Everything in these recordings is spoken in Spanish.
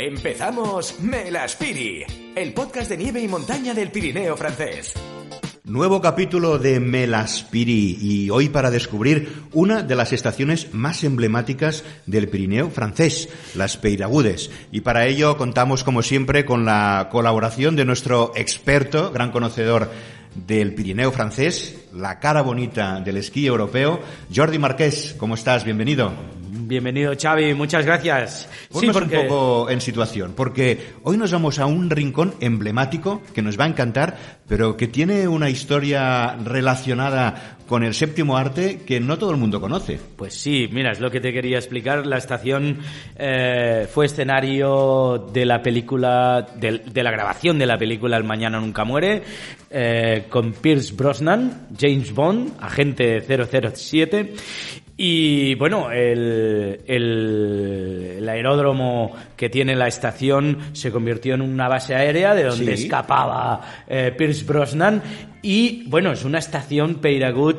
Empezamos Melaspiri, el podcast de nieve y montaña del Pirineo francés. Nuevo capítulo de Melaspiri y hoy para descubrir una de las estaciones más emblemáticas del Pirineo francés, las Peiragudes. Y para ello contamos como siempre con la colaboración de nuestro experto, gran conocedor del Pirineo francés, la cara bonita del esquí europeo, Jordi Marqués. ¿Cómo estás? Bienvenido. Bienvenido, Xavi. Muchas gracias. Ponnos un poco en situación, porque hoy nos vamos a un rincón emblemático que nos va a encantar, pero que tiene una historia relacionada con el séptimo arte que no todo el mundo conoce. Pues sí, mira, es lo que te quería explicar. La estación eh, fue escenario de la película, de, de, la grabación de la película El Mañana Nunca Muere, eh, con Pierce Brosnan, James Bond, agente 007, y bueno, el, el, el, aeródromo que tiene la estación se convirtió en una base aérea de donde sí. escapaba eh, Pierce Brosnan. Y bueno, es una estación Peiragut.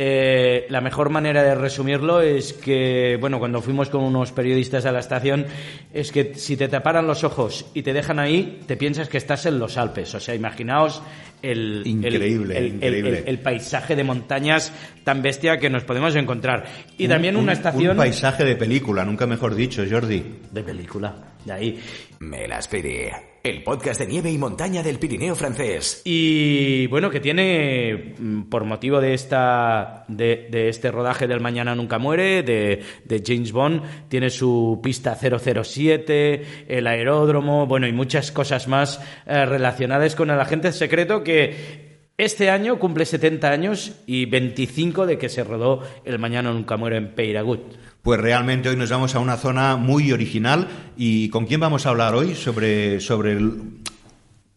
Eh, la mejor manera de resumirlo es que, bueno, cuando fuimos con unos periodistas a la estación, es que si te taparan los ojos y te dejan ahí, te piensas que estás en los Alpes. O sea, imaginaos el, increíble, el, increíble. el, paisaje de montañas tan bestia que nos podemos encontrar. Y también una estación... Un paisaje de película, nunca mejor dicho, Jordi. De película, de ahí. Me las pedí. El podcast de nieve y montaña del Pirineo francés. Y bueno, que tiene, por motivo de esta de, este rodaje del Mañana Nunca Muere, de, de, James Bond, tiene su pista 007, el aeródromo, bueno, y muchas cosas más eh, relacionadas con el agente secreto que este año cumple 70 años y 25 de que se rodó El Mañana Nunca Muere en Peiragut. Pues realmente hoy nos vamos a una zona muy original. Y ¿con quién vamos a hablar hoy sobre, sobre el,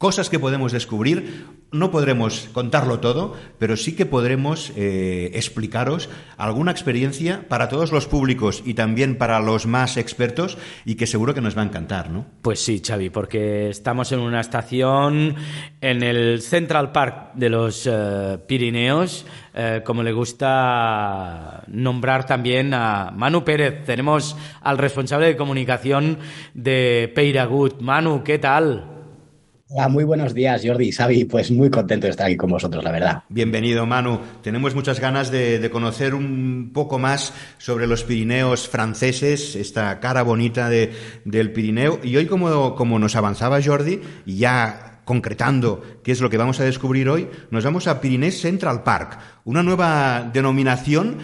cosas que podemos descubrir? No podremos contarlo todo, pero sí que podremos eh, explicaros alguna experiencia para todos los públicos y también para los más expertos y que seguro que nos va a encantar, ¿no? Pues sí, Xavi, porque estamos en una estación en el Central Park de los uh, Pirineos, uh, como le gusta nombrar también a Manu Pérez. Tenemos al responsable de comunicación de Peiragut. Manu, ¿qué tal? Hola, muy buenos días, Jordi Xavi. Pues muy contento de estar aquí con vosotros, la verdad. Bienvenido, Manu. Tenemos muchas ganas de, conocer un poco más sobre los Pirineos franceses, esta cara bonita de, del Pirineo. Y hoy, como, nos avanzaba Jordi, ya concretando qué es lo que vamos a descubrir hoy, nos vamos a Pirinés Central Park, una nueva denominación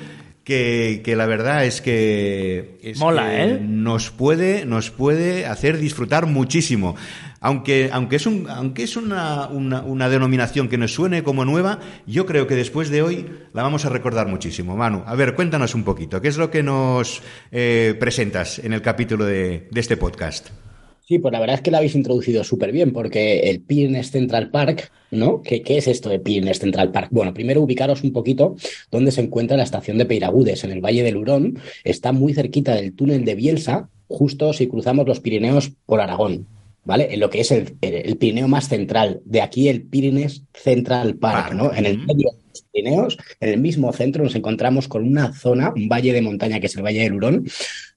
que, que, la verdad es que, es Mola, que ¿eh? nos puede nos puede hacer disfrutar muchísimo. Aunque, aunque es, un, aunque es una, una, una, denominación que nos suene como nueva, yo creo que después de hoy la vamos a recordar muchísimo. Manu, a ver, cuéntanos un poquito, ¿qué es lo que nos eh, presentas en el capítulo de, de este podcast? Sí, pues la verdad es que la habéis introducido súper bien, porque el Pyrenees Central Park, ¿no? ¿Qué, ¿Qué, es esto de Pyrenees Central Park? Bueno, primero ubicaros un poquito dónde se encuentra la estación de Peiragudes, en el Valle del Hurón. Está muy cerquita del túnel de Bielsa, justo si cruzamos los Pirineos por Aragón. ¿Vale? En lo que es el, el, Pirineo más central. De aquí el Pyrenees Central Park, ¿no? En el medio los Pirineos, en el mismo centro, nos encontramos con una zona, un valle de montaña que es el Valle del Hurón,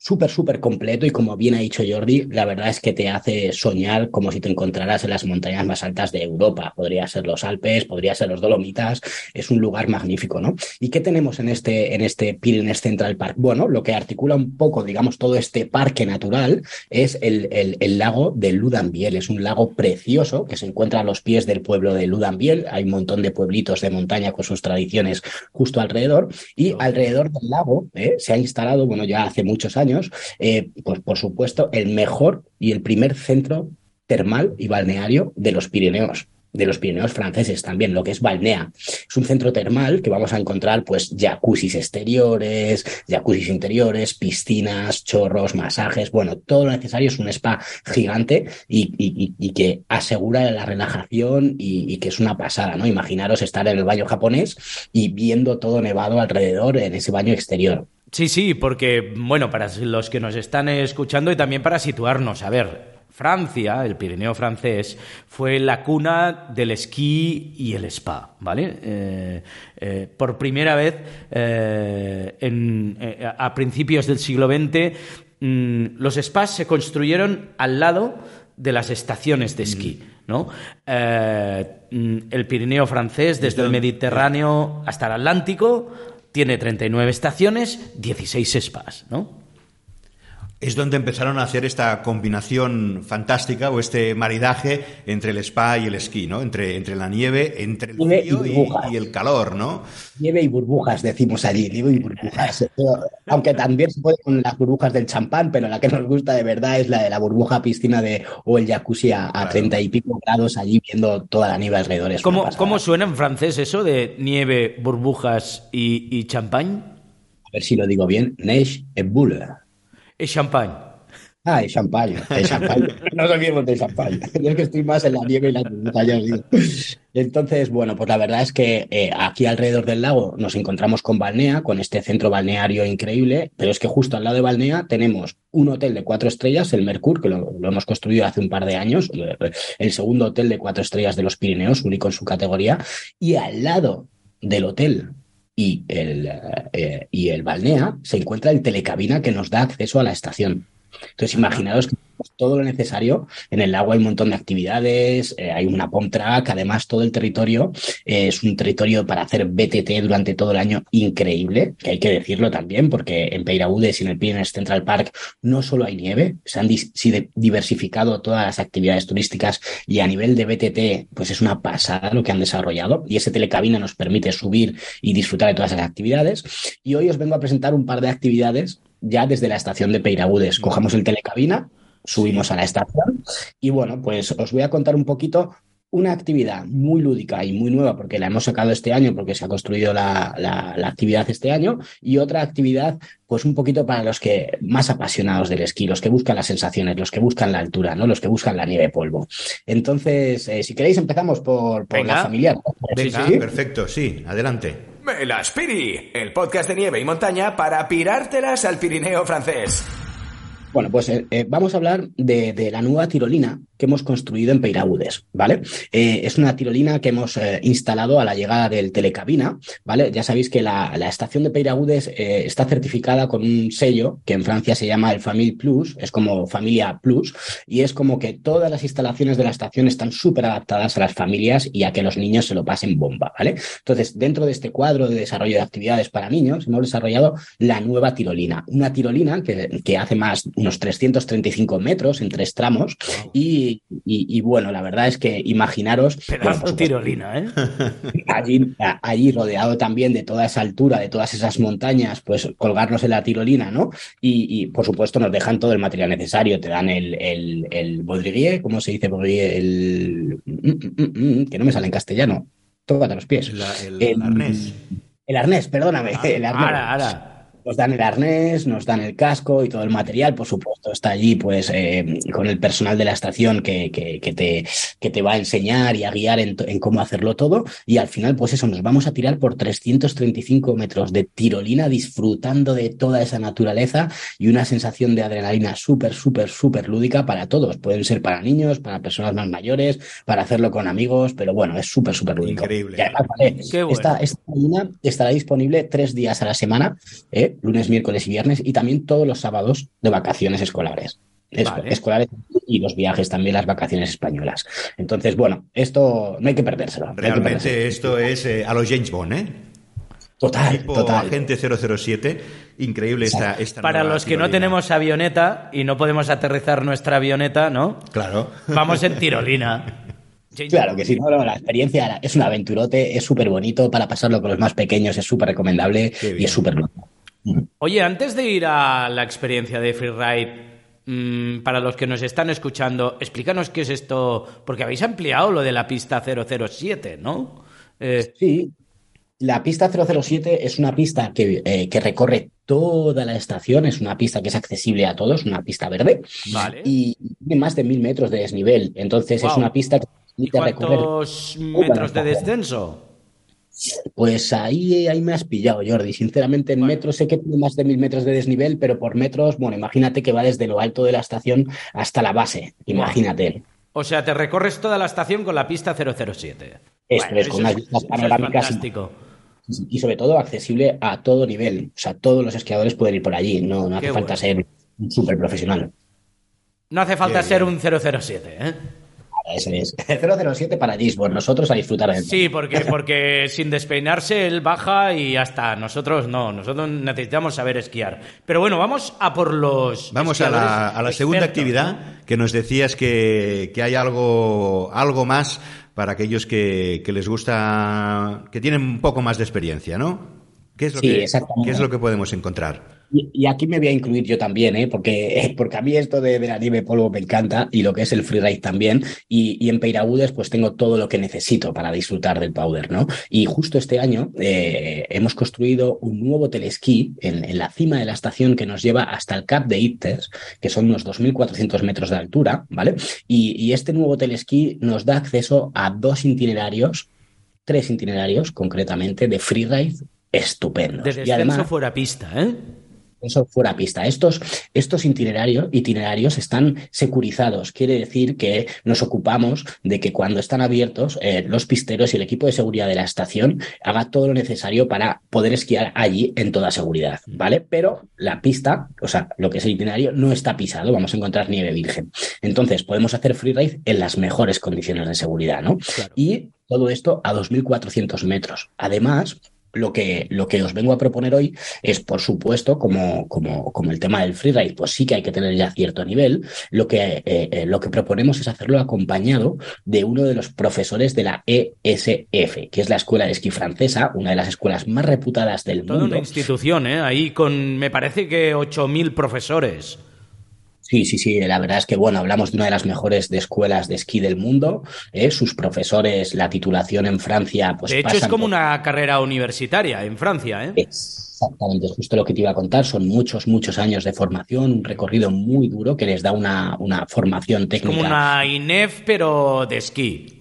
súper, súper completo y como bien ha dicho Jordi, la verdad es que te hace soñar como si te encontraras en las montañas más altas de Europa. Podría ser los Alpes, podría ser los Dolomitas, es un lugar magnífico, ¿no? ¿Y qué tenemos en este, en este Central Park? Bueno, lo que articula un poco, digamos, todo este parque natural es el, el, lago de Ludanbiel. Es un lago precioso que se encuentra a los pies del pueblo de Ludanbiel. Hay un montón de pueblitos de montaña con sus tradiciones justo alrededor y alrededor del lago ¿eh? se ha instalado, bueno, ya hace muchos años, eh, pues por supuesto, el mejor y el primer centro termal y balneario de los Pirineos de los Pirineos franceses también, lo que es Balnea. Es un centro termal que vamos a encontrar pues jacuzzis exteriores, jacuzzis interiores, piscinas, chorros, masajes, bueno, todo lo necesario es un spa gigante y, y, y que asegura la relajación y, y, que es una pasada, ¿no? Imaginaros estar en el baño japonés y viendo todo nevado alrededor en ese baño exterior. Sí, sí, porque, bueno, para los que nos están escuchando y también para situarnos, a ver, Francia, el Pirineo francés, fue la cuna del esquí y el spa, ¿vale? Eh, eh, por primera vez, eh, en, a principios del siglo XX, mm, los spas se construyeron al lado de las estaciones de esquí, ¿no? Mm, el Pirineo francés, desde el Mediterráneo hasta el Atlántico, tiene 39 estaciones, 16 spas, ¿no? Es donde empezaron a hacer esta combinación fantástica o este maridaje entre el spa y el esquí, ¿no? Entre, entre la nieve, entre el Nieve y frío y, burbujas. y el calor, ¿no? Nieve y burbujas, decimos allí, nieve y burbujas. Pero, aunque también se puede con las burbujas del champán, pero la que nos gusta de verdad es la de la burbuja piscina de, o el jacuzzi a, a Claro. 30 y pico grados allí viendo toda la nieve alrededor. Es ¿Cómo, cómo suena en francés eso de nieve, burbujas y, y champán? A ver si lo digo bien. Neige et boule. Es champán. Ah, es champán, es champán. No os olvidemos del champán. Yo es que estoy más en la nieve y la digo. Entonces, bueno, pues la verdad es que eh, aquí alrededor del lago nos encontramos con Balnea, con este centro balneario increíble, pero es que justo al lado de Balnea tenemos un hotel de cuatro estrellas, el Mercur, que lo, lo hemos construido hace un par de años, eh, el segundo hotel de cuatro estrellas de los Pirineos, único en su categoría, y al lado del hotel y el, eh, y el Balnea se encuentra el telecabina que nos da acceso a la estación. Entonces, imaginaros que tenemos todo lo necesario. En el lago hay un montón de actividades, eh, hay una pump track, además todo el territorio eh, es un territorio para hacer BTT durante todo el año increíble, que hay que decirlo también, porque en Peiraúdes y en el Pyrenees Central Park no solo hay nieve, se han diversificado todas las actividades turísticas y a nivel de BTT, pues es una pasada lo que han desarrollado y ese telecabina nos permite subir y disfrutar de todas esas actividades. Y hoy os vengo a presentar un par de actividades ya desde la estación de Peiraúdes. Cojamos el telecabina, subimos a la estación y bueno, pues os voy a contar un poquito una actividad muy lúdica y muy nueva porque la hemos sacado este año porque se ha construido la, la- la actividad este año y otra actividad pues un poquito para los que más apasionados del esquí, los que buscan las sensaciones, los que buscan la altura, ¿no? Los que buscan la nieve polvo. Entonces, eh, si queréis empezamos por, por Venga. la familiar. Venga, sí. perfecto, sí, adelante. Melaspiri, el podcast de nieve y montaña para pirártelas al Pirineo francés. Bueno, pues eh, eh, vamos a hablar de, de la nueva tirolina que hemos construido en Peiraúdes, ¿vale? Eh, es una tirolina que hemos eh, instalado a la llegada del telecabina, ¿vale? Ya sabéis que la, la estación de Peiraúdes eh, está certificada con un sello que en Francia se llama el Famille Plus, es como Familia Plus, y es como que todas las instalaciones de la estación están súper adaptadas a las familias y a que los niños se lo pasen bomba, ¿vale? Entonces, dentro de este cuadro de desarrollo de actividades para niños, hemos desarrollado la nueva tirolina, una tirolina que, que hace más unos 335 metros en tres tramos y, y- y bueno, la verdad es que imaginaros Pedazo bueno, tirolina, ¿eh? allí, allí rodeado también de toda esa altura, de todas esas montañas, pues colgarnos en la tirolina, ¿no? Y, y, por supuesto nos dejan todo el material necesario, te dan el, el, el baudriguier, ¿cómo se dice baudriguier? El... mm, mm, mm, que no me sale en castellano, tócate los pies. La- el, El- arnés. El arnés, perdóname, el arnés. Nos dan el arnés, nos dan el casco y todo el material, por supuesto, está allí pues eh, con el personal de la estación que, que, que te, que te va a enseñar y a guiar en, cómo hacerlo todo. Y al final, pues eso, nos vamos a tirar por 335 metros de tirolina disfrutando de toda esa naturaleza y una sensación de adrenalina súper, súper, súper lúdica para todos. Pueden ser para niños, para personas más mayores, para hacerlo con amigos, pero bueno, es súper, súper lúdico. Increíble. Y además, vale, Qué bueno. esta, esta tirolina estará disponible tres días a la semana, ¿eh? Lunes, miércoles y viernes, y también todos los sábados de vacaciones escolares. Es- Vale. Escolares y los viajes también, las vacaciones españolas. Entonces, bueno, esto no hay que perdérselo. no hay que Realmente perdérselo. esto es eh, a los James Bond, ¿eh? Total, Tipo total. Agente 007. Increíble esta, esta Para los que no tenemos avioneta y no podemos aterrizar nuestra avioneta, ¿no? Claro. Vamos en tirolina. Claro que sí, no, no, la experiencia es un aventurote, es súper bonito para pasarlo con los más pequeños, es súper recomendable y es súper loco. Oye, antes de ir a la experiencia de Freeride, mm, para los que nos están escuchando, explícanos qué es esto, porque habéis ampliado lo de la pista 007, ¿no? Eh, Sí, la pista 007 es una pista que, eh, que recorre toda la estación, es una pista que es accesible a todos, una pista verde, vale. y tiene más de mil metros de desnivel, entonces es una pista que ¿Y permite recorrer. cuántos metros de descenso? Pues ahí, ahí me has pillado, Jordi. Sinceramente, en metros sé que tiene más de mil metros de desnivel, pero por metros, bueno, imagínate que va desde lo alto de la estación hasta la base, imagínate. O sea, te recorres toda la estación con la pista 007. Esto es, con unas vistas panorámicas fantástico. y sobre todo accesible a todo nivel. O sea, todos los esquiadores pueden ir por allí, no, no hace Qué falta bueno. ser Súper profesional. No hace falta Qué ser bien. un 007, ¿eh? Es. 007 para Gisborne, nosotros a disfrutar de Sí, porque, porque sin despeinarse él baja y ya está. Nosotros no, nosotros necesitamos saber esquiar. Pero bueno, vamos a por los. Vamos a la, a la segunda actividad, ¿no? que nos decías que, que hay algo, algo más para aquellos que, que les gusta, que tienen un poco más de experiencia, ¿no? ¿Qué es lo, Sí, que. ¿qué es lo que podemos encontrar? Y, y aquí me voy a incluir yo también, ¿eh? porque, porque a mí esto de, de la nieve polvo me encanta y lo que es el freeride también. Y, y en Peiragudes pues tengo todo lo que necesito para disfrutar del powder, ¿no? Y justo este año eh, hemos construido un nuevo telesquí en, en la cima de la estación que nos lleva hasta el Cap de Itters, que son unos 2.400 metros de altura, ¿vale? Y, y este nuevo telesquí nos da acceso a dos itinerarios, tres itinerarios concretamente, de freeride estupendos. De y además, fuera pista, ¿eh? eso fuera pista. Estos, estos itinerarios, itinerarios están securizados. Quiere decir que nos ocupamos de que cuando están abiertos, eh, los pisteros y el equipo de seguridad de la estación haga todo lo necesario para poder esquiar allí en toda seguridad, ¿vale? Pero la pista, o sea, lo que es el itinerario, no está pisado. Vamos a encontrar nieve virgen. Entonces, podemos hacer freeride en las mejores condiciones de seguridad, ¿no? Claro. Y todo esto a 2.400 metros. Además, lo que, lo que os vengo a proponer hoy es, por supuesto, como, como, como el tema del freeride, pues sí que hay que tener ya cierto nivel. Lo que, eh, eh, lo que proponemos es hacerlo acompañado de uno de los profesores de la ESF, que es la Escuela de Esquí Francesa, una de las escuelas más reputadas del Toda mundo. una institución, ¿eh? Ahí con, me parece que 8.000 profesores. Sí, sí, sí, la verdad es que, bueno, hablamos de una de las mejores de escuelas de esquí del mundo. ¿eh? Sus profesores, la titulación en Francia, pues de hecho, es como por- una carrera universitaria en Francia, ¿eh? Exactamente, es justo lo que te iba a contar. Son muchos, muchos años de formación, un recorrido muy duro que les da una, una formación técnica. Como una INEF, pero de esquí.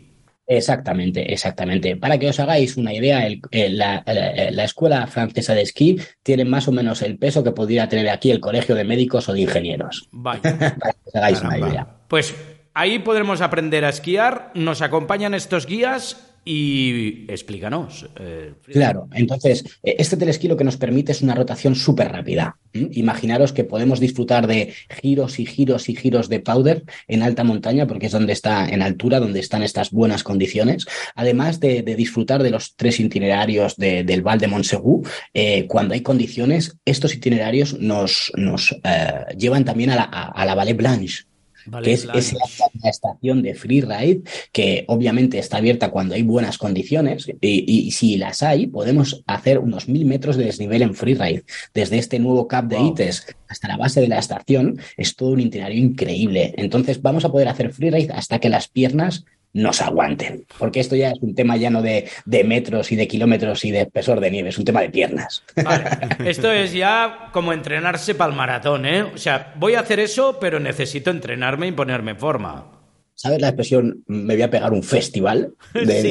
Exactamente, exactamente. Para que os hagáis una idea, el- el- la, la- la escuela francesa de esquí tiene más o menos el peso que podría tener aquí el colegio de médicos o de ingenieros. Vaya. Para que os hagáis una idea. Pues ahí podremos aprender a esquiar. Nos acompañan estos guías y explícanos. eh. Claro, entonces, eh, este telesquí lo que nos permite es una rotación súper rápida. Imaginaros que podemos disfrutar de giros y giros y giros de powder en alta montaña, porque es donde está en altura, donde están estas buenas condiciones. Además de, de disfrutar de los tres itinerarios de- del Val de Montsegú, eh, cuando hay condiciones, estos itinerarios nos, nos eh, llevan también a la, a, a la Vallée Blanche, Vale, que es plan. esa la estación de freeride que obviamente está abierta cuando hay buenas condiciones y, y si las hay podemos hacer unos mil metros de desnivel en freeride desde este nuevo cap de Wow. ITES hasta la base de la estación es todo un itinerario increíble entonces vamos a poder hacer freeride hasta que las piernas nos aguanten, porque esto ya es un tema ya no de, de metros y de kilómetros y de espesor de nieve, es un tema de piernas. Vale. Esto es ya como entrenarse para el maratón, ¿eh? O sea, voy a hacer eso, pero necesito entrenarme y ponerme en forma. ¿Sabes la expresión me voy a pegar un festival? De, Sí.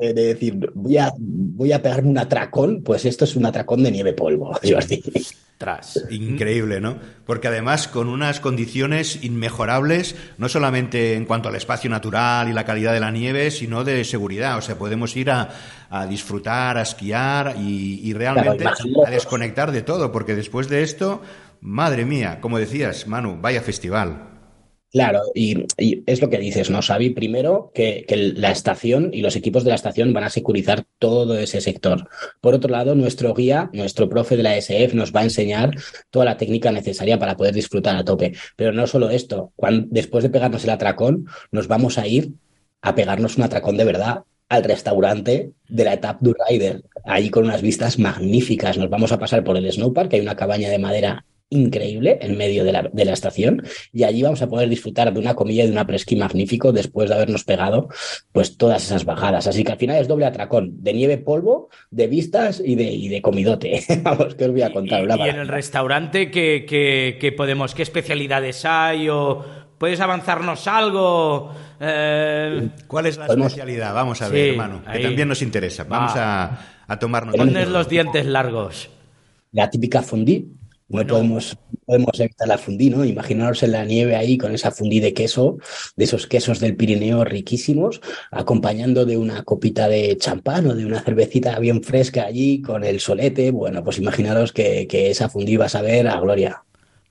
de- de decir, voy a, voy a pegarme un atracón, pues esto es un atracón de nieve polvo, Jordi. Tras. Increíble, ¿no? Porque además con unas condiciones inmejorables, no solamente en cuanto al espacio natural y la calidad de la nieve, sino de seguridad. O sea, podemos ir a, a disfrutar, a esquiar y, y realmente Claro, a desconectar de todo, porque después de esto, madre mía, como decías, Manu, vaya festival. Claro, y, es lo que dices, ¿no, Xavi? Primero, que, la estación y los equipos de la estación van a securizar todo ese sector. Por otro lado, nuestro guía, nuestro profe de la SF, nos va a enseñar toda la técnica necesaria para poder disfrutar a tope. Pero no solo esto, después de pegarnos el atracón, nos vamos a ir a pegarnos un atracón de verdad al restaurante de la Etap du Rider, ahí con unas vistas magníficas. Nos vamos a pasar por el Snowpark, hay una cabaña de madera increíble en medio de la, de la estación y allí vamos a poder disfrutar de una comida y de un apresquí magnífico después de habernos pegado pues todas esas bajadas. Así que al final es doble atracón, de nieve polvo, de vistas y de, y de comidote. Vamos, que os voy a contar. Y, una y en el restaurante, ¿qué, qué- qué podemos, qué especialidades hay? ¿O puedes avanzarnos algo? Eh, ¿Cuál es la Podemos- especialidad? Vamos a Sí, ver, Manu, que también nos interesa. Vamos a, a tomarnos. Pones los dientes largos. La típica No podemos, podemos evitar la fundí, ¿no? Imaginaros en la nieve ahí con esa fundí de queso, de esos quesos del Pirineo riquísimos, acompañando de una copita de champán o de una cervecita bien fresca allí con el solete. Bueno, pues imaginaros que, que esa fundí va a saber a gloria.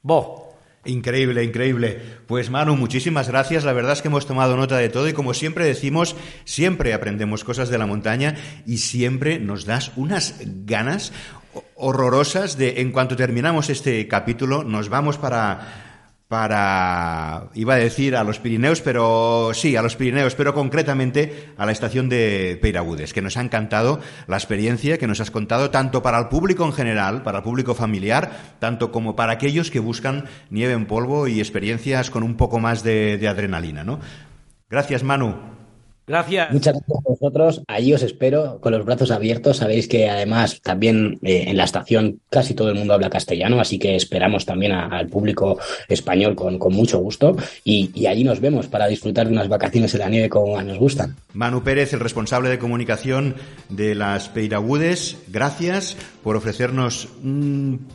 Bo, Increíble, increíble. Pues Manu, muchísimas gracias. La verdad es que hemos tomado nota de todo y como siempre decimos, siempre aprendemos cosas de la montaña y siempre nos das unas ganas horrorosas de en cuanto terminamos este capítulo nos vamos para para, iba a decir a los Pirineos, pero sí, a los Pirineos, pero concretamente a la estación de Peiragudes, que nos ha encantado la experiencia que nos has contado, tanto para el público en general, para el público familiar, tanto como para aquellos que buscan nieve en polvo y experiencias con un poco más de, de adrenalina, ¿no? Gracias, Manu. Gracias. Muchas gracias a vosotros. Allí os espero con los brazos abiertos. Sabéis que además también eh, en la estación casi todo el mundo habla castellano, así que esperamos también a- al público español con, con mucho gusto. Y, y allí nos vemos para disfrutar de unas vacaciones en la nieve como más nos gustan. Manu Pérez, el responsable de comunicación de las Peiragudes, gracias por ofrecernos un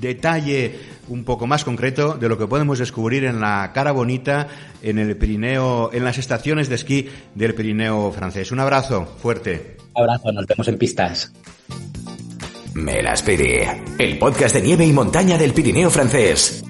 detalle un poco más concreto de lo que podemos descubrir en la cara bonita en el Pirineo, en las estaciones de esquí del Pirineo francés. Un abrazo fuerte. Un abrazo, nos vemos en pistas. Melaspiri, el podcast de nieve y montaña del Pirineo francés.